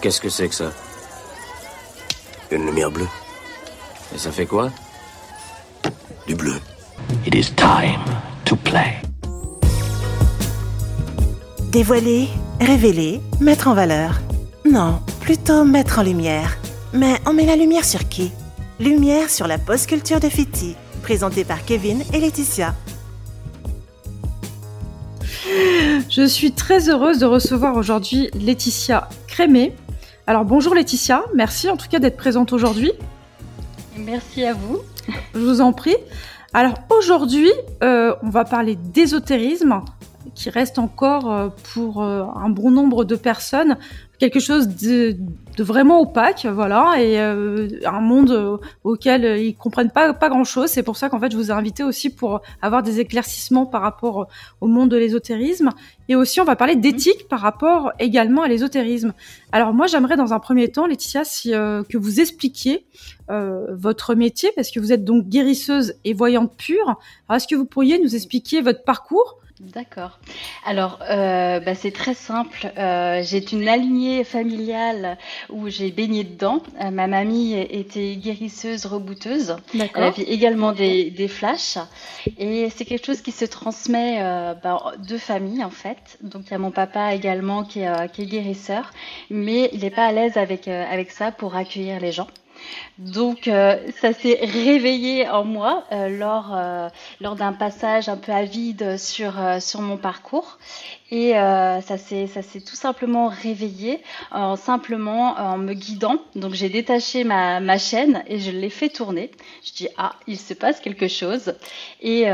Qu'est-ce que c'est que ça Une lumière bleue. Et ça fait quoi Du bleu. It is time to play. Dévoiler, révéler, mettre en valeur. Non, plutôt mettre en lumière. Mais on met la lumière sur qui? Lumière sur la post-culture de Fiti, présentée par Kevin et Laetitia. Je suis très heureuse de recevoir aujourd'hui Laetitia Crémé. Alors bonjour Laetitia, merci en tout cas d'être présente aujourd'hui. Merci à vous. Je vous en prie. Alors aujourd'hui, euh, on va parler d'ésotérisme, qui reste encore euh, pour euh, un bon nombre de personnes quelque chose de, de vraiment opaque, voilà, et euh, un monde euh, auquel ils comprennent pas pas grand chose. C'est pour ça qu'en fait je vous ai invité aussi pour avoir des éclaircissements par rapport au monde de l'ésotérisme, et aussi on va parler d'éthique par rapport également à l'ésotérisme. Alors moi j'aimerais dans un premier temps, Laetitia, si euh, que vous expliquiez votre métier, parce que vous êtes donc guérisseuse et voyante pure. Alors est-ce que vous pourriez nous expliquer votre parcours? D'accord. Alors, euh, bah, c'est très simple. Euh, j'ai une alignée familiale où j'ai baigné dedans. Euh, ma mamie était guérisseuse, rebouteuse. Elle avait également des, des flashs. Et c'est quelque chose qui se transmet euh, bah, de famille, en fait. Donc, il y a mon papa également qui est, euh, qui est guérisseur. Mais il n'est pas à l'aise avec, avec ça pour accueillir les gens. Donc euh, ça s'est réveillé en moi euh, lors, euh, lors d'un passage un peu avide sur, sur mon parcours et ça s'est tout simplement réveillé en simplement en me guidant. Donc j'ai détaché ma, ma chaîne et je l'ai fait tourner. Je dis ah il se passe quelque chose et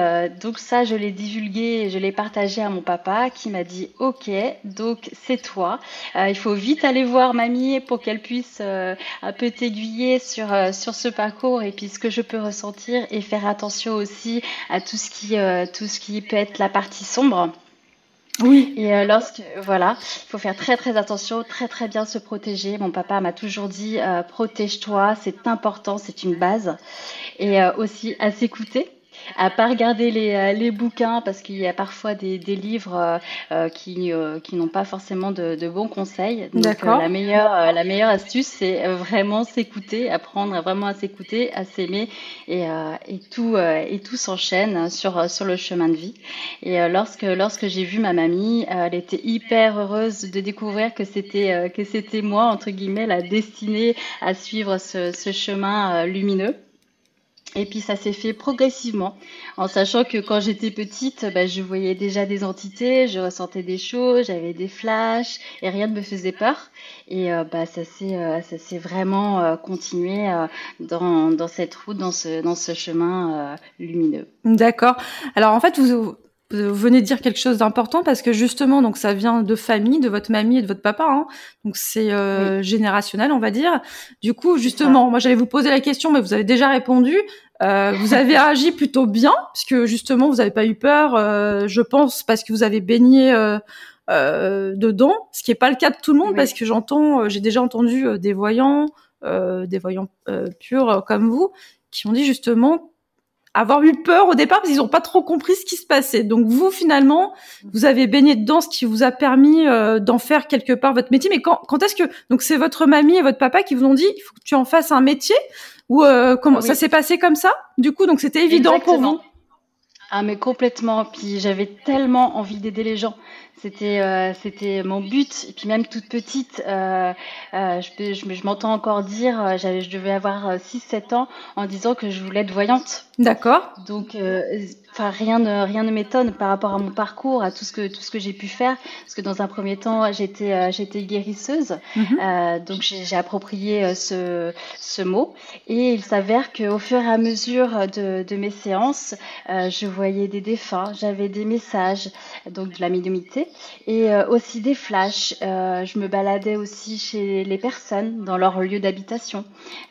donc ça je l'ai divulgué, je l'ai partagé à mon papa qui m'a dit ok donc c'est toi. Il faut vite aller voir mamie pour qu'elle puisse un peu t'aiguiller sur euh, sur ce parcours et puis ce que je peux ressentir et faire attention aussi à tout ce qui euh, tout ce qui peut être la partie sombre. Oui. Et euh, lorsque voilà, il faut faire très très attention, très très bien se protéger. Mon papa m'a toujours dit euh, protège-toi, c'est important, c'est une base. Et euh, aussi à s'écouter à pas regarder les, euh, les bouquins parce qu'il y a parfois des, des livres euh, euh qui, euh, qui n'ont pas forcément de, de bons conseils. Donc D'accord. la meilleure euh, la meilleure astuce c'est vraiment s'écouter, apprendre vraiment à s'écouter, à s'aimer et, et tout et tout s'enchaîne sur sur le chemin de vie. Et lorsque lorsque j'ai vu ma mamie, elle était hyper heureuse de découvrir que c'était que c'était moi entre guillemets la destinée à suivre ce, ce chemin lumineux. Et puis ça s'est fait progressivement, en sachant que quand j'étais petite, bah, je voyais déjà des entités, je ressentais des choses, j'avais des flashs et rien ne me faisait peur. Et euh, bah, ça s'est euh, ça s'est vraiment euh, continué dans, dans cette route, dans ce dans ce chemin lumineux. D'accord. Alors en fait vous vous venez de dire quelque chose d'important parce que justement, donc ça vient de famille, de votre mamie et de votre papa, hein. donc c'est euh, Oui. générationnel, on va dire. Du coup, justement, moi j'allais vous poser la question, mais vous avez déjà répondu. Euh, vous avez agi plutôt bien, puisque justement vous n'avez pas eu peur, euh, je pense, parce que vous avez baigné euh, euh, dedans, ce qui n'est pas le cas de tout le monde, Oui. parce que j'entends, j'ai déjà entendu des voyants, euh, des voyants euh, purs comme vous, qui ont dit justement avoir eu peur au départ parce qu'ils n'ont pas trop compris ce qui se passait. Donc vous finalement, vous avez baigné dedans, ce qui vous a permis euh, d'en faire quelque part votre métier. Mais quand, quand est-ce que donc c'est votre mamie et votre papa qui vous ont dit il faut que tu en fasses un métier ou euh, comment Oui. ça s'est passé comme ça Du coup? Donc c'était évident pour vous. Ah mais complètement. Puis j'avais tellement envie d'aider les gens. C'était euh, c'était mon but. Et puis même toute petite, euh, euh, je, je, je m'entends encore dire, euh, j'avais, je devais avoir 6-7 ans en disant que je voulais être voyante. D'accord. Donc, euh, enfin rien ne rien ne m'étonne par rapport à mon parcours, à tout ce que tout ce que j'ai pu faire, parce que dans un premier temps j'étais euh, j'étais guérisseuse, Mhm. euh, donc j'ai j'ai approprié euh, ce ce mot et il s'avère qu'au fur et à mesure de de mes séances, euh, je voyais des défunts, j'avais des messages, donc de la médiumnité et euh, aussi des flashs. Euh, je me baladais aussi chez les personnes dans leur lieu d'habitation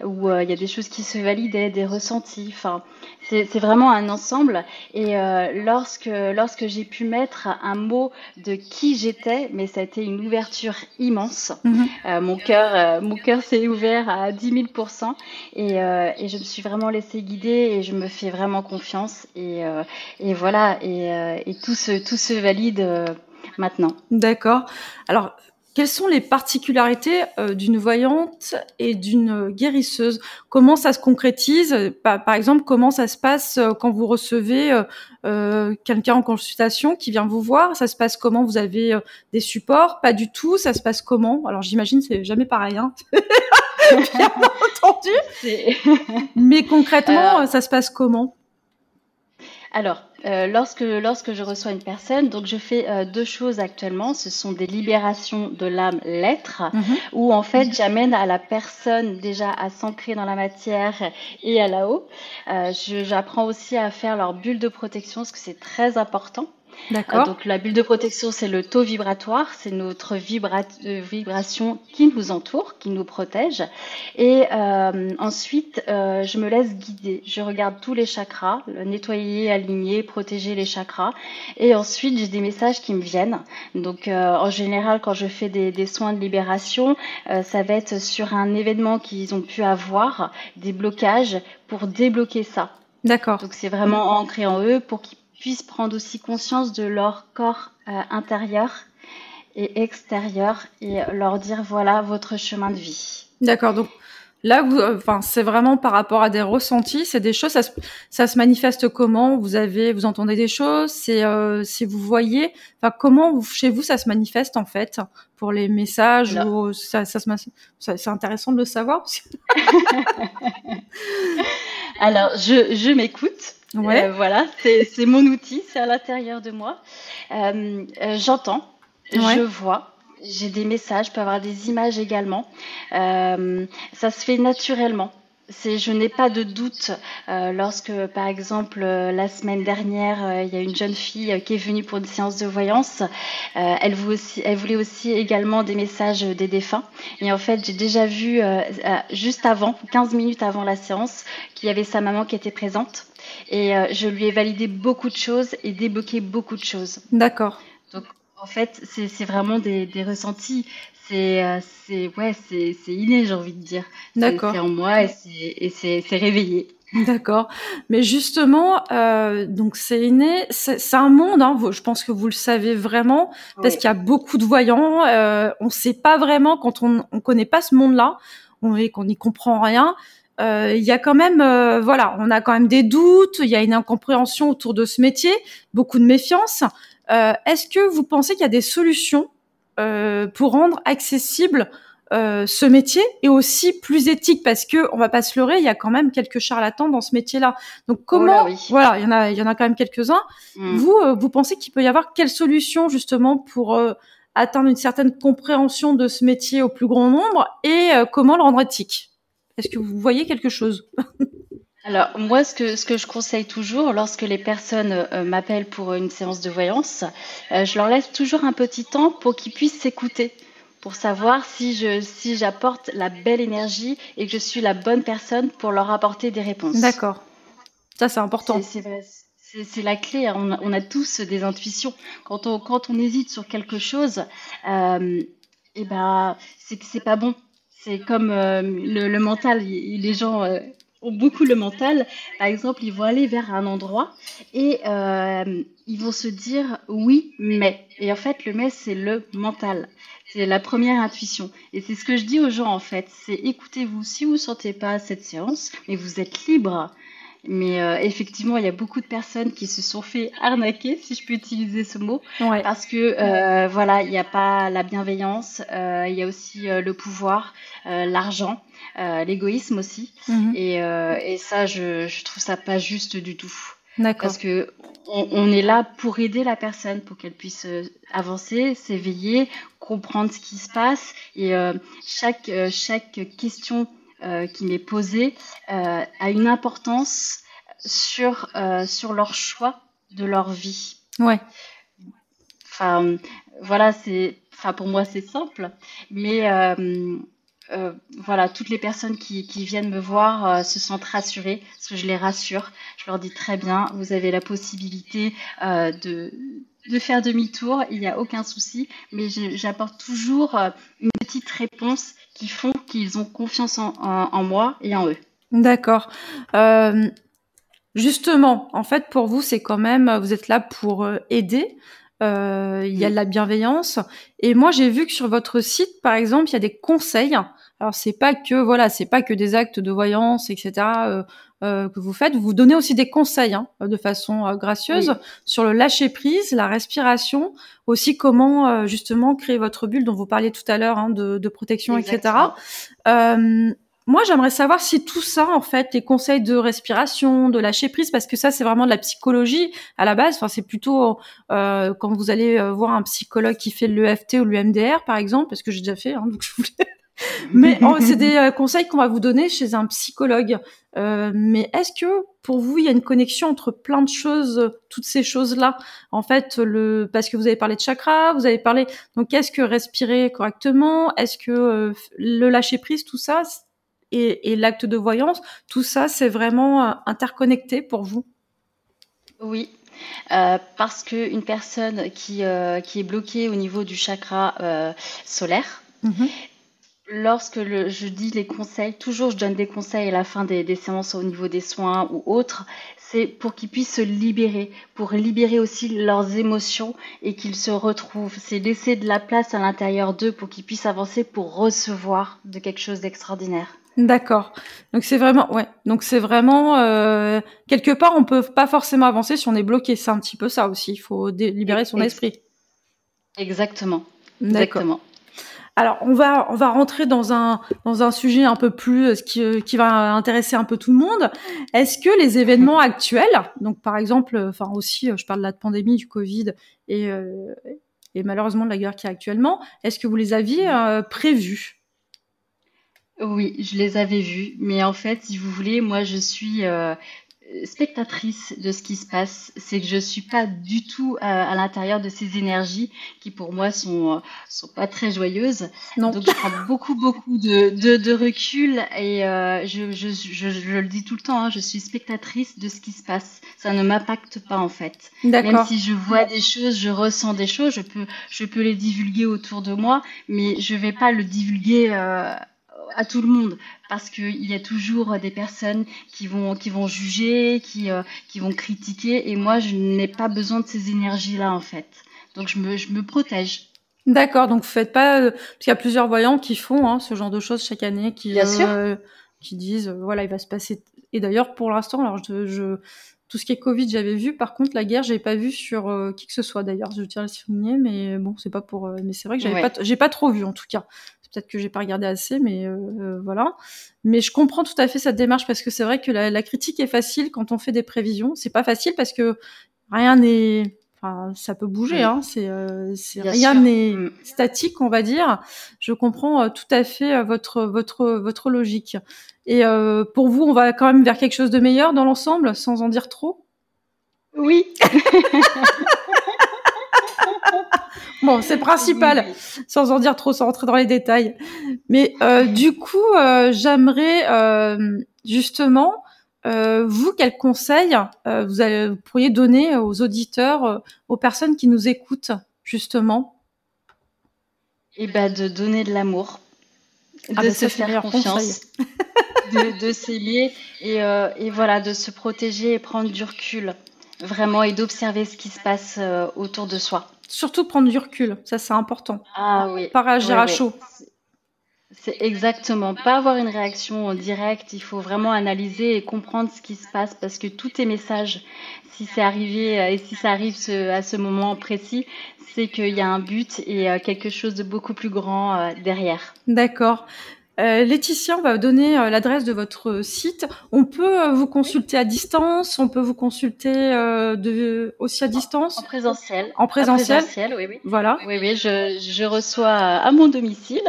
où euh, il y a des choses qui se validaient, des ressentis, enfin c'est vraiment un ensemble. Et lorsque, lorsque j'ai pu mettre un mot de qui j'étais, mais ça a été une ouverture immense. Mhm. Mon cœur, mon cœur s'est ouvert à 10 000 et, et je me suis vraiment laissée guider et je me fais vraiment confiance. Et, et voilà, et, et tout se, tout se valide maintenant. D'accord. Alors quelles sont les particularités d'une voyante et d'une guérisseuse? Comment ça se concrétise? Par, exemple, comment ça se passe quand vous recevez quelqu'un en consultation qui vient vous voir? Ça se passe comment? Vous avez des supports? Pas du tout. Ça se passe comment? Alors j'imagine c'est jamais pareil. Hein bien entendu. Mais concrètement, ça se passe comment? alors, euh, lorsque, lorsque je reçois une personne, donc je fais euh, deux choses actuellement. Ce sont des libérations de l'âme l'être, mhm. où en fait j'amène à la personne déjà à s'ancrer dans la matière et à là-haut. Euh, j'apprends aussi à faire leur bulle de protection, parce que c'est très important. D'accord. Euh, donc la bulle de protection, c'est le taux vibratoire, c'est notre euh, vibration qui nous entoure, qui nous protège. Et euh, ensuite, je me laisse guider. Je regarde tous les chakras, nettoyer, aligner, protéger les chakras. Et ensuite, j'ai des messages qui me viennent. Donc en général, quand je fais des, des soins de libération, ça va être sur un événement qu'ils ont pu avoir, des blocages pour débloquer ça. D'accord. Donc c'est vraiment ancré en eux pour qu'ils puissent prendre aussi conscience de leur corps euh, intérieur et extérieur et leur dire voilà votre chemin de vie. D'accord. Donc là, vous, euh, enfin, c'est vraiment par rapport à des ressentis, c'est des choses. Ça se, ça se manifeste comment? Vous avez, vous entendez des choses? C'est euh, si vous voyez. Enfin, comment chez vous ça se manifeste en fait pour les messages ou ça, ça, se, c'est intéressant de le savoir. Alors, je, je m'écoute. Ouais. Euh, voilà, c'est mon outil, c'est à l'intérieur de moi. Euh, euh, j'entends, je vois. J'ai des messages, je peux avoir des images également. ça se fait naturellement je n'ai pas de doute euh, lorsque par exemple la semaine dernière il y a une jeune fille qui est venue pour une séance de voyance elle, voulait aussi, elle voulait aussi également des messages des défunts et en fait j'ai déjà vu juste avant 15 minutes avant la séance qu'il y avait sa maman qui était présente et euh, je lui ai validé beaucoup de choses et débloqué beaucoup de choses. D'accord. Donc, en fait, c'est vraiment des, des ressentis. C'est euh, ouais, c'est inné, j'ai envie de dire. D'accord. C'est en moi et c'est réveillé. D'accord. Mais justement, euh, donc c'est inné, c'est un monde, hein, je pense que vous le savez vraiment, parce qu'il y a beaucoup de voyants. Euh, on ne sait pas vraiment, quand on ne connaît pas ce monde-là, on, qu'on n'y comprend rien, euh, il y a quand même, euh, voilà, on a quand même des doutes, il y a une incompréhension autour de ce métier, beaucoup de méfiance. Euh, Est-ce que vous pensez qu'il y a des solutions pour rendre accessible ce métier et aussi plus éthique parce que on va pas se leurrer, il y a quand même quelques charlatans dans ce métier-là. Donc oh comment, voilà, il y en a, il y en a quand même quelques-uns. Mm. Vous, vous pensez qu'il peut y avoir quelle solution justement pour atteindre une certaine compréhension de ce métier au plus grand nombre et comment le rendre éthique? Est-ce que vous voyez quelque chose? Alors moi, ce que, ce que je conseille toujours lorsque les personnes euh, m'appellent pour une séance de voyance, euh, je leur laisse toujours un petit temps pour qu'ils puissent s'écouter, pour savoir si je si j'apporte la belle énergie et que je suis la bonne personne pour leur apporter des réponses. D'accord. Ça c'est important. C'est la clé. Hein. On a, tous des intuitions. Quand on quand on hésite sur quelque chose, euh, eh ben c'est que c'est pas bon. C'est comme euh, le, mental. les gens euh, ont beaucoup le mental. Par exemple, ils vont aller vers un endroit et euh, ils vont se dire oui, mais. Et en fait, le mais, c'est le mental. C'est la première intuition. Et c'est ce que je dis aux gens, en fait. C'est écoutez-vous. Si vous ne sentez pas cette séance, mais vous êtes libre. Mais euh, effectivement, il y a beaucoup de personnes qui se sont fait arnaquer, si je peux utiliser ce mot, parce que euh, voilà, il n'y a pas la bienveillance, euh, il y a aussi le pouvoir, l'argent, l'égoïsme aussi, mhm. et, et, ça, je, je trouve ça pas juste du tout. Parce que on, on, est là pour aider la personne, pour qu'elle puisse avancer, s'éveiller, comprendre ce qui se passe, et chaque chaque question qui m'est posée euh, a une importance sur, euh, sur leur choix de leur vie. Ouais. Enfin, voilà, c'est, enfin, pour moi, c'est simple, mais voilà, toutes les personnes qui, qui viennent me voir se sentent rassurées, parce que je les rassure. Je leur dis très bien, vous avez la possibilité de, de faire demi-tour, il n'y a aucun souci, mais j'apporte toujours une petite réponse qui font qu'ils ont confiance en, moi et en eux. D'accord. Euh, justement, en fait, pour vous, c'est quand même, vous êtes là pour euh, aider. euh, il y a de la bienveillance. Et moi, j'ai vu que sur votre site, par exemple, il y a des conseils. Alors, c'est pas que voilà, c'est pas que des actes de voyance, etc. euh, que vous faites. Vous donnez aussi des conseils hein, de façon euh, gracieuse sur le lâcher prise, la respiration, aussi comment justement créer votre bulle dont vous parliez tout à l'heure hein, de, de, protection, etc. Moi, j'aimerais savoir si tout ça, en fait, les conseils de respiration, de lâcher prise, parce que ça, c'est vraiment de la psychologie à la base. Enfin, c'est plutôt euh, quand vous allez euh, voir un psychologue qui fait l'EFT ou l'EMDR, par exemple, parce que j'ai déjà fait, hein, donc je voulais. Mais oh, c'est des euh, conseils qu'on va vous donner chez un psychologue. Euh, mais est-ce que pour vous, il y a une connexion entre plein de choses, toutes ces choses-là? En fait, le parce que vous avez parlé de chakra, vous avez parlé. Donc, est-ce que respirer correctement? Est-ce que euh, le lâcher prise, tout ça, et, l'acte de voyance, tout ça, c'est vraiment euh, interconnecté pour vous? Oui, euh, parce qu'une personne qui, euh, qui est bloquée au niveau du chakra solaire, mhm. Lorsque je dis les conseils, toujours je donne des conseils à la fin des, des séances au niveau des soins ou autres, c'est pour qu'ils puissent se libérer, pour libérer aussi leurs émotions et qu'ils se retrouvent. C'est laisser de la place à l'intérieur d'eux pour qu'ils puissent avancer pour recevoir de quelque chose d'extraordinaire. D'accord. Donc c'est vraiment, ouais. Donc c'est vraiment euh, quelque part, on peut pas forcément avancer si on est bloqué. C'est un petit peu ça aussi. Il faut libérer son esprit. Exactement. Exactement. Alors on va on va rentrer dans un dans un sujet un peu plus euh, qui euh, qui va intéresser un peu tout le monde. Est-ce que les événements actuels, donc par exemple, enfin aussi, je parle de la pandémie du Covid et et malheureusement de la guerre qui est actuellement, est-ce que vous les aviez prévus oui, je les avais vus, mais en fait, si vous voulez, moi je suis euh, spectatrice de ce qui se passe. C'est que je suis pas du tout à, l'intérieur de ces énergies qui pour moi sont sont pas très joyeuses. Non. Donc je prends beaucoup beaucoup de, de, recul et euh, je, je, je, je, le dis tout le temps, hein, je suis spectatrice de ce qui se passe. Ça ne m'impacte pas en fait. Même si je vois des choses, je ressens des choses, je peux je peux les divulguer autour de moi, mais je vais pas le divulguer. Euh, à tout le monde parce qu'il y a toujours des personnes qui vont qui vont juger, qui euh, qui vont critiquer et moi je n'ai pas besoin de ces énergies là en fait. Donc je me je me protège. D'accord, donc vous faites pas euh, parce qu'il y a plusieurs voyants qui font hein, ce genre de choses chaque année qui euh, qui disent voilà il va se passer et d'ailleurs pour l'instant alors je, je tout ce qui est Covid, j'avais vu. Par contre, la guerre, j'ai pas vu sur qui que ce soit. D'ailleurs, je tiens à le souligner, mais bon, c'est pas pour. mais c'est vrai que j'avais pas, j'ai pas trop vu en tout cas peut-être que j'ai pas regardé assez, mais euh, euh, voilà. Mais je comprends tout à fait cette démarche parce que c'est vrai que la, critique est facile quand on fait des prévisions. C'est pas facile parce que rien n'est, enfin, ça peut bouger. Hein. C'est, euh, rien n'est mm. statique, on va dire. Je comprends tout à fait votre votre votre logique. Et pour vous, on va quand même vers quelque chose de meilleur dans l'ensemble, sans en dire trop? Oui. Bon, c'est principal, sans en dire trop, sans rentrer dans les détails. Mais euh, du coup, euh, j'aimerais euh, justement, vous, quel conseil vous, allez, vous, pourriez donner aux auditeurs, aux personnes qui nous écoutent, justement? Eh ben, de donner de l'amour, ah de ben, se faire confiance, de, de s'aimer et, et voilà, de se protéger et prendre du recul, vraiment, et d'observer ce qui se passe autour de soi. Surtout prendre du recul, ça c'est important. Ah oui. Pas réagir à chaud. C'est exactement, pas avoir une réaction directe, il faut vraiment analyser et comprendre ce qui se passe parce que tout est message, si c'est arrivé euh, et si ça arrive à ce moment précis, c'est qu'il y a un but et euh, quelque chose de beaucoup plus grand euh, derrière. D'accord. Euh, Laetitia, on va donner euh, l'adresse de votre site. On peut euh, vous consulter à distance, on peut vous consulter de, aussi à distance? En présentiel. En présentiel, oui, oui. Voilà. Oui, oui, je, je reçois à mon domicile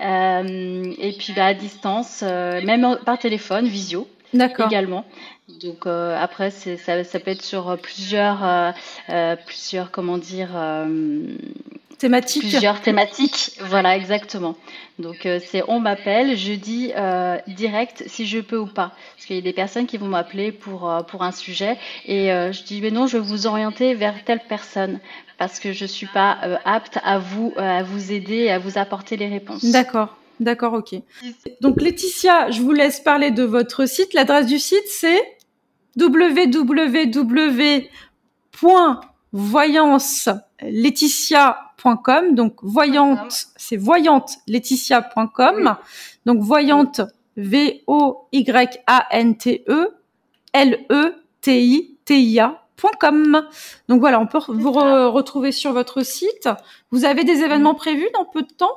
et puis bah, à distance, même par téléphone, visio. Également. Donc après, ça, ça peut être sur plusieurs, plusieurs, comment dire thématiques. Plusieurs thématiques, voilà, exactement. Donc euh, c'est on m'appelle, je dis euh, direct si je peux ou pas. Parce qu'il y a des personnes qui vont m'appeler pour, euh, pour un sujet et je dis mais non, je vais vous orienter vers telle personne parce que je suis pas apte à vous, à vous aider, à vous apporter les réponses. D'accord. D'accord, ok. Donc Laetitia, je vous laisse parler de votre site. L'adresse du site, c'est www voyance laetitia.com. Donc voyante, c'est voyante laetitia.com. Donc voyante V O Y A N T E L E T I T I A.com. Donc voilà, on peut vous retrouver sur votre site. Vous avez des événements prévus dans peu de temps?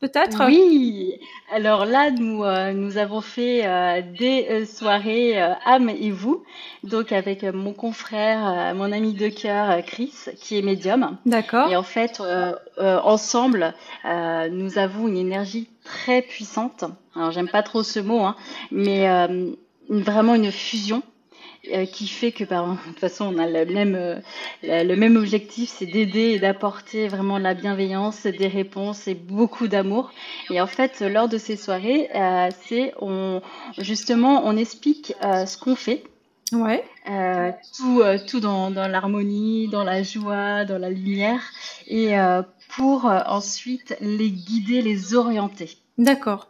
Peut-être Oui, alors là, nous, euh, nous avons fait euh, des euh, soirées âme et vous, donc avec mon confrère, mon ami de cœur, Chris, qui est médium. D'accord. Et en fait, ensemble, nous avons une énergie très puissante. Alors, j'aime pas trop ce mot, hein, mais vraiment une fusion euh, qui fait que de toute façon on a le même euh, le même objectif c'est d'aider et d'apporter vraiment de la bienveillance des réponses et beaucoup d'amour et en fait lors de ces soirées euh, c'est on justement on explique ce qu'on fait Ouais. Euh, tout, tout dans, dans l'harmonie, dans la joie, dans la lumière, et pour ensuite les guider, les orienter. D'accord.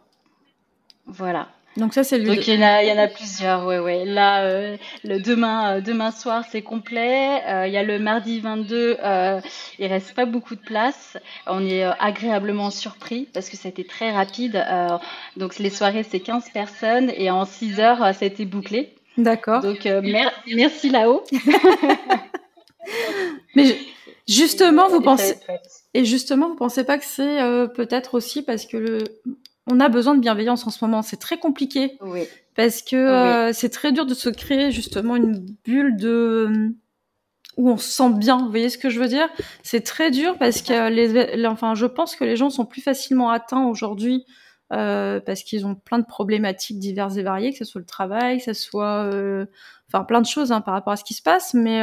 Voilà. Donc ça c'est le. Donc il y en a, il y en a plusieurs, ouais ouais. Là euh, le demain, euh, demain soir c'est complet. Euh, il y a le mardi 22, euh, il reste pas beaucoup de place. On est agréablement surpris parce que ça a été très rapide. donc les soirées c'est 15 personnes et en 6 heures ça a été bouclé. D'accord. Donc merci là-haut. Mais justement vous pensez et justement vous pensez pas que c'est peut-être aussi parce que le on a besoin de bienveillance en ce moment. C'est très compliqué. Oui. Parce que euh, c'est très dur de se créer justement une bulle de où on se sent bien. Vous voyez ce que je veux dire? C'est très dur parce que les, enfin, je pense que les gens sont plus facilement atteints aujourd'hui euh, parce qu'ils ont plein de problématiques diverses et variées, que ce soit le travail, que ce soit, euh, enfin, plein de choses hein, par rapport à ce qui se passe. Mais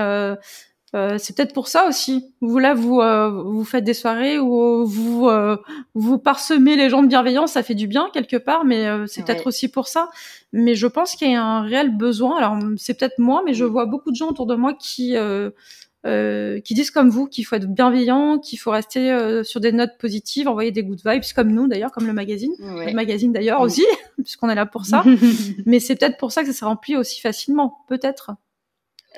euh, c'est peut-être pour ça aussi. Vous là, vous euh, vous faites des soirées où vous euh, vous parsemez les gens de bienveillance, ça fait du bien quelque part, mais c'est peut-être aussi pour ça. Mais je pense qu'il y a un réel besoin. Alors c'est peut-être moi, mais je vois beaucoup de gens autour de moi qui qui disent comme vous qu'il faut être bienveillant, qu'il faut rester sur des notes positives, envoyer des good vibes, comme nous d'ailleurs, comme le magazine, le magazine d'ailleurs aussi, puisqu'on est là pour ça. mais c'est peut-être pour ça que ça s'est rempli aussi facilement, peut-être.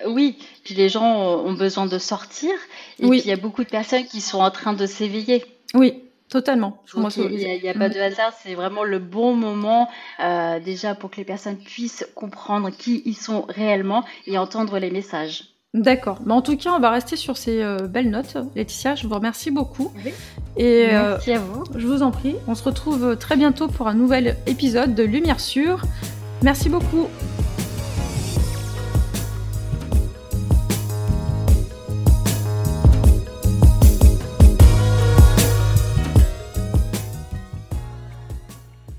Oui, puis les gens ont besoin de sortir. Et puis il y a beaucoup de personnes qui sont en train de s'éveiller. Oui, totalement. il n'y a, pas de hasard, c'est vraiment le bon moment euh, déjà pour que les personnes puissent comprendre qui ils sont réellement et entendre les messages. D'accord. Mais en tout cas, on va rester sur ces euh, belles notes. Laetitia, je vous remercie beaucoup. Et euh, Merci à vous. Je vous en prie. On se retrouve très bientôt pour un nouvel épisode de Lumière Sûre. Merci beaucoup.